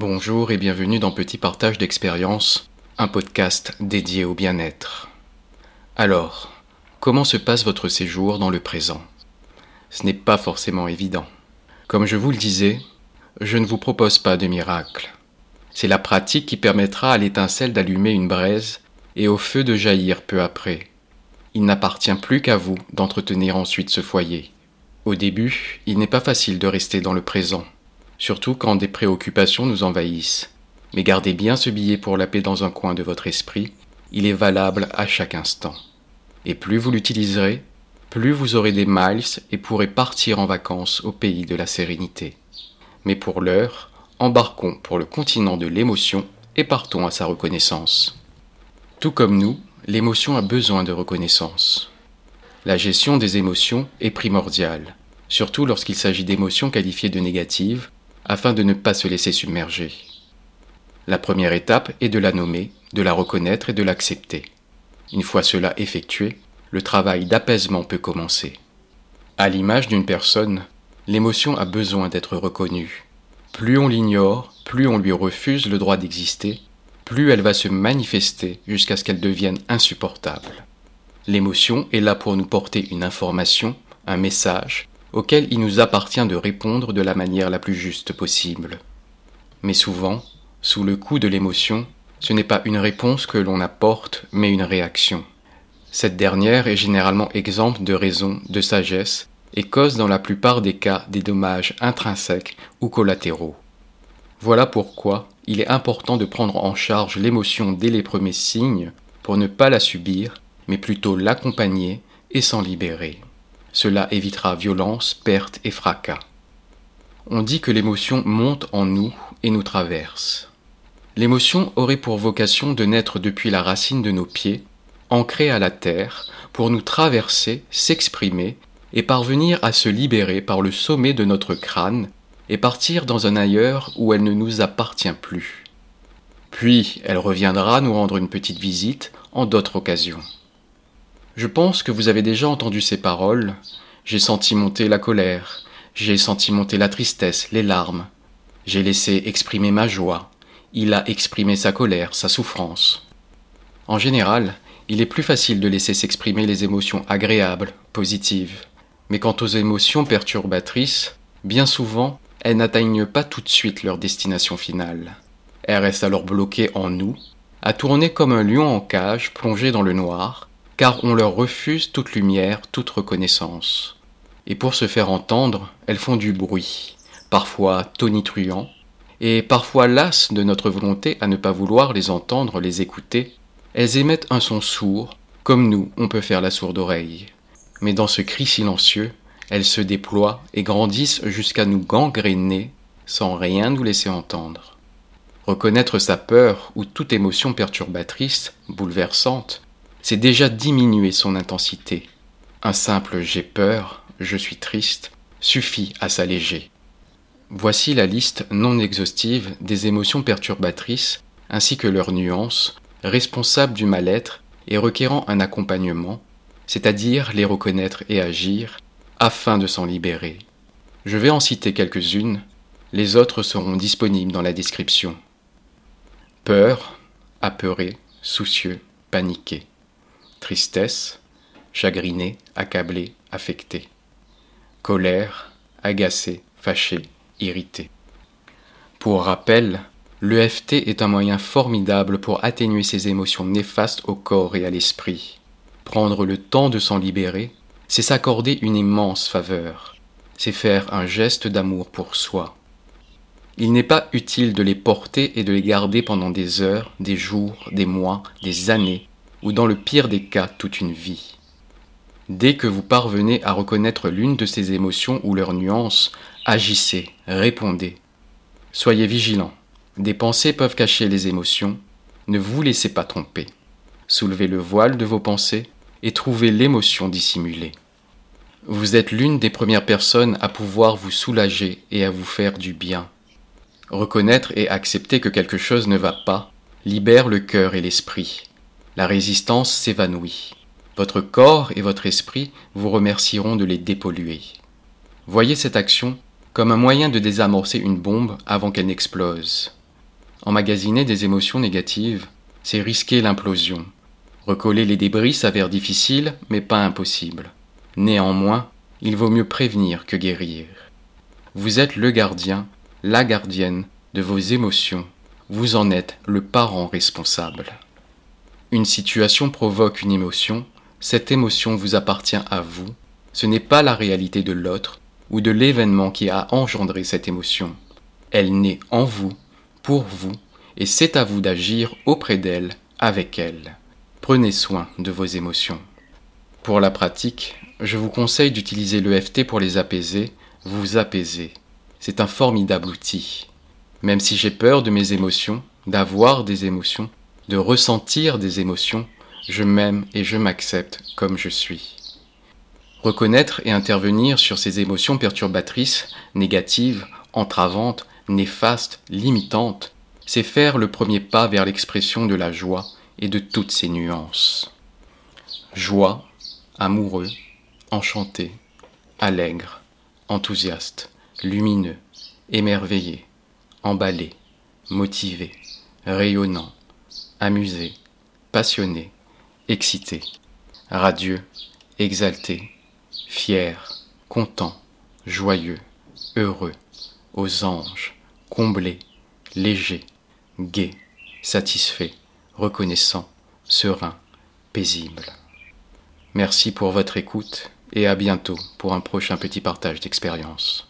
Bonjour et bienvenue dans Petit Partage d'expérience, un podcast dédié au bien-être. Alors, comment se passe votre séjour dans le présent? Ce n'est pas forcément évident. Comme je vous le disais, je ne vous propose pas de miracle. C'est la pratique qui permettra à l'étincelle d'allumer une braise et au feu de jaillir peu après. Il n'appartient plus qu'à vous d'entretenir ensuite ce foyer. Au début, il n'est pas facile de rester dans le présent, surtout quand des préoccupations nous envahissent. Mais gardez bien ce billet pour la paix dans un coin de votre esprit, il est valable à chaque instant. Et plus vous l'utiliserez, plus vous aurez des miles et pourrez partir en vacances au pays de la sérénité. Mais pour l'heure, embarquons pour le continent de l'émotion et partons à sa reconnaissance. Tout comme nous, l'émotion a besoin de reconnaissance. La gestion des émotions est primordiale, surtout lorsqu'il s'agit d'émotions qualifiées de négatives, afin de ne pas se laisser submerger. La première étape est de la nommer, de la reconnaître et de l'accepter. Une fois cela effectué, le travail d'apaisement peut commencer. À l'image d'une personne, l'émotion a besoin d'être reconnue. Plus on l'ignore, plus on lui refuse le droit d'exister, plus elle va se manifester jusqu'à ce qu'elle devienne insupportable. L'émotion est là pour nous porter une information, un message, auquel il nous appartient de répondre de la manière la plus juste possible. Mais souvent, sous le coup de l'émotion, ce n'est pas une réponse que l'on apporte, mais une réaction. Cette dernière est généralement exempte de raison, de sagesse, et cause dans la plupart des cas des dommages intrinsèques ou collatéraux. Voilà pourquoi il est important de prendre en charge l'émotion dès les premiers signes pour ne pas la subir mais plutôt l'accompagner et s'en libérer. Cela évitera violence, perte et fracas. On dit que l'émotion monte en nous et nous traverse. L'émotion aurait pour vocation de naître depuis la racine de nos pieds, ancrée à la terre, pour nous traverser, s'exprimer et parvenir à se libérer par le sommet de notre crâne et partir dans un ailleurs où elle ne nous appartient plus. Puis elle reviendra nous rendre une petite visite en d'autres occasions. Je pense que vous avez déjà entendu ces paroles. J'ai senti monter la colère, j'ai senti monter la tristesse, les larmes. J'ai laissé exprimer ma joie. Il a exprimé sa colère, sa souffrance. En général, il est plus facile de laisser s'exprimer les émotions agréables, positives. Mais quant aux émotions perturbatrices, bien souvent, elles n'atteignent pas tout de suite leur destination finale. Elles restent alors bloquées en nous, à tourner comme un lion en cage plongé dans le noir, car on leur refuse toute lumière, toute reconnaissance. Et pour se faire entendre, elles font du bruit, parfois tonitruant, et parfois lasses de notre volonté à ne pas vouloir les entendre, les écouter, elles émettent un son sourd, comme nous on peut faire la sourde oreille. Mais dans ce cri silencieux, elles se déploient et grandissent jusqu'à nous gangréner sans rien nous laisser entendre. Reconnaître sa peur ou toute émotion perturbatrice, bouleversante, c'est déjà diminuer son intensité. Un simple j'ai peur, je suis triste suffit à s'alléger. Voici la liste non exhaustive des émotions perturbatrices ainsi que leurs nuances, responsables du mal-être et requérant un accompagnement, c'est-à-dire les reconnaître et agir, afin de s'en libérer. Je vais en citer quelques-unes, les autres seront disponibles dans la description. Peur, apeuré, soucieux, paniqué tristesse, chagriné, accablé, affecté, colère, agacé, fâché, irrité. Pour rappel, l'EFT est un moyen formidable pour atténuer ces émotions néfastes au corps et à l'esprit. Prendre le temps de s'en libérer, c'est s'accorder une immense faveur, c'est faire un geste d'amour pour soi. Il n'est pas utile de les porter et de les garder pendant des heures, des jours, des mois, des années, ou dans le pire des cas toute une vie. Dès que vous parvenez à reconnaître l'une de ces émotions ou leurs nuances, agissez, répondez. Soyez vigilants. Des pensées peuvent cacher les émotions. Ne vous laissez pas tromper. Soulevez le voile de vos pensées et trouvez l'émotion dissimulée. Vous êtes l'une des premières personnes à pouvoir vous soulager et à vous faire du bien. Reconnaître et accepter que quelque chose ne va pas libère le cœur et l'esprit la résistance s'évanouit. Votre corps et votre esprit vous remercieront de les dépolluer. Voyez cette action comme un moyen de désamorcer une bombe avant qu'elle n'explose. Emmagasiner des émotions négatives, c'est risquer l'implosion. Recoller les débris s'avère difficile, mais pas impossible. Néanmoins, il vaut mieux prévenir que guérir. Vous êtes le gardien, la gardienne de vos émotions. Vous en êtes le parent responsable. Une situation provoque une émotion, cette émotion vous appartient à vous. Ce n'est pas la réalité de l'autre ou de l'événement qui a engendré cette émotion. Elle naît en vous, pour vous, et c'est à vous d'agir auprès d'elle, avec elle. Prenez soin de vos émotions. Pour la pratique, je vous conseille d'utiliser l'EFT pour les apaiser, vous apaiser. C'est un formidable outil. Même si j'ai peur de mes émotions, d'avoir des émotions, de ressentir des émotions, je m'aime et je m'accepte comme je suis. Reconnaître et intervenir sur ces émotions perturbatrices, négatives, entravantes, néfastes, limitantes, c'est faire le premier pas vers l'expression de la joie et de toutes ses nuances. Joie, amoureux, enchanté, allègre, enthousiaste, lumineux, émerveillé, emballé, motivé, rayonnant, amusé, passionné, excité, radieux, exalté, fier, content, joyeux, heureux, aux anges, comblé, léger, gai, satisfait, reconnaissant, serein, paisible. Merci pour votre écoute et à bientôt pour un prochain petit partage d'expérience.